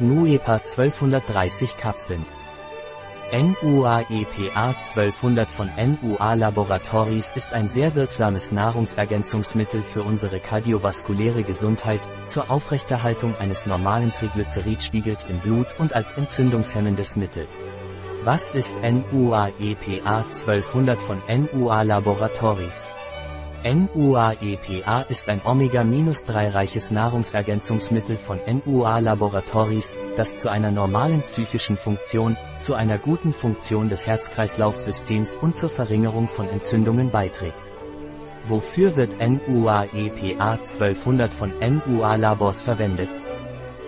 NUEPA 1230 Kapseln. NUAEPA 1200 von NUA Laboratories ist ein sehr wirksames Nahrungsergänzungsmittel für unsere kardiovaskuläre Gesundheit, zur Aufrechterhaltung eines normalen Triglyceridspiegels im Blut und als entzündungshemmendes Mittel. Was ist NUAEPA 1200 von NUA Laboratories? NUAEPA ist ein Omega-3-reiches Nahrungsergänzungsmittel von NUA Laboratories, das zu einer normalen psychischen Funktion, zu einer guten Funktion des Herz-Kreislauf-Systems und zur Verringerung von Entzündungen beiträgt. Wofür wird NUAEPA 1200 von NUA Labors verwendet?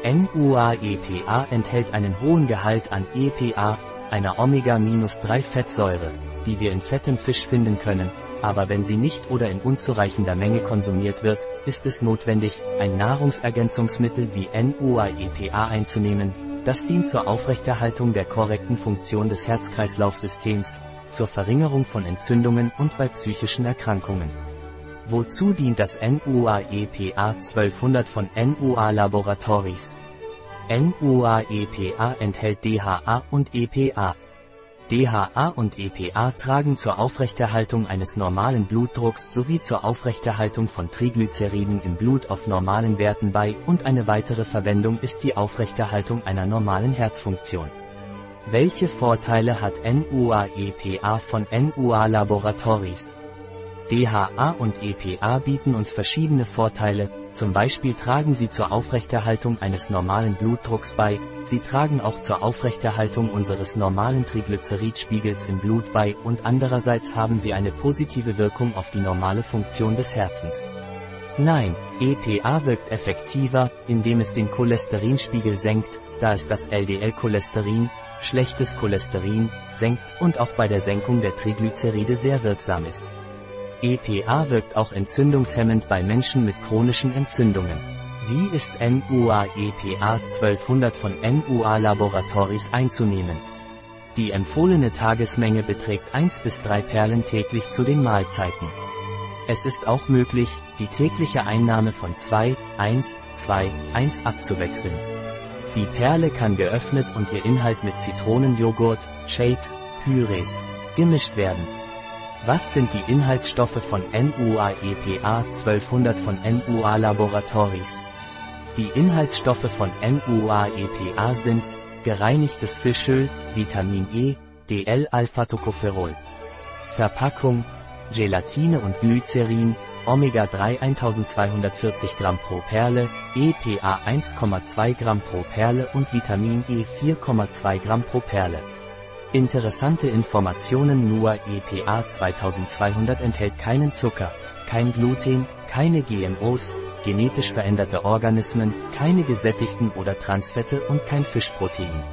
NUAEPA enthält einen hohen Gehalt an EPA, einer Omega-3-Fettsäure, die wir in fettem Fisch finden können, aber wenn sie nicht oder in unzureichender Menge konsumiert wird, ist es notwendig, ein Nahrungsergänzungsmittel wie NUAEPA einzunehmen, das dient zur Aufrechterhaltung der korrekten Funktion des Herz-Kreislauf-Systems, zur Verringerung von Entzündungen und bei psychischen Erkrankungen. Wozu dient das NUAEPA 1200 von NUA Laboratories? NUAEPA enthält DHA und EPA, DHA und EPA tragen zur Aufrechterhaltung eines normalen Blutdrucks sowie zur Aufrechterhaltung von Triglyceriden im Blut auf normalen Werten bei und eine weitere Verwendung ist die Aufrechterhaltung einer normalen Herzfunktion. Welche Vorteile hat NUA-EPA von NUA Laboratories? DHA und EPA bieten uns verschiedene Vorteile, zum Beispiel tragen sie zur Aufrechterhaltung eines normalen Blutdrucks bei, sie tragen auch zur Aufrechterhaltung unseres normalen Triglyceridspiegels im Blut bei und andererseits haben sie eine positive Wirkung auf die normale Funktion des Herzens. Nein, EPA wirkt effektiver, indem es den Cholesterinspiegel senkt, da es das LDL-Cholesterin, schlechtes Cholesterin, senkt und auch bei der Senkung der Triglyceride sehr wirksam ist. EPA wirkt auch entzündungshemmend bei Menschen mit chronischen Entzündungen. Wie ist NUA-EPA 1200 von NUA Laboratories einzunehmen? Die empfohlene Tagesmenge beträgt 1 bis 3 Perlen täglich zu den Mahlzeiten. Es ist auch möglich, die tägliche Einnahme von 2, 1, 2, 1 abzuwechseln. Die Perle kann geöffnet und ihr Inhalt mit Zitronenjoghurt, Shakes, Pürees gemischt werden. Was sind die Inhaltsstoffe von NUA-EPA 1200 von NUA Laboratories? Die Inhaltsstoffe von NUA-EPA sind gereinigtes Fischöl, Vitamin E, DL-Alpha-Tocopherol. Verpackung, Gelatine und Glycerin, Omega-3 1240 Gramm pro Perle, EPA 1,2 Gramm pro Perle und Vitamin E 4,2 Gramm pro Perle. Interessante Informationen NUA EPA 2200 enthält keinen Zucker, kein Gluten, keine GMOs, genetisch veränderte Organismen, keine gesättigten oder Transfette und kein Fischprotein.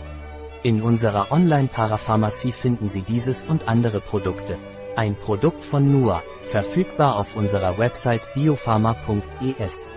In unserer Online-Parapharmacie finden Sie dieses und andere Produkte. Ein Produkt von NUA, verfügbar auf unserer Website biopharma.es.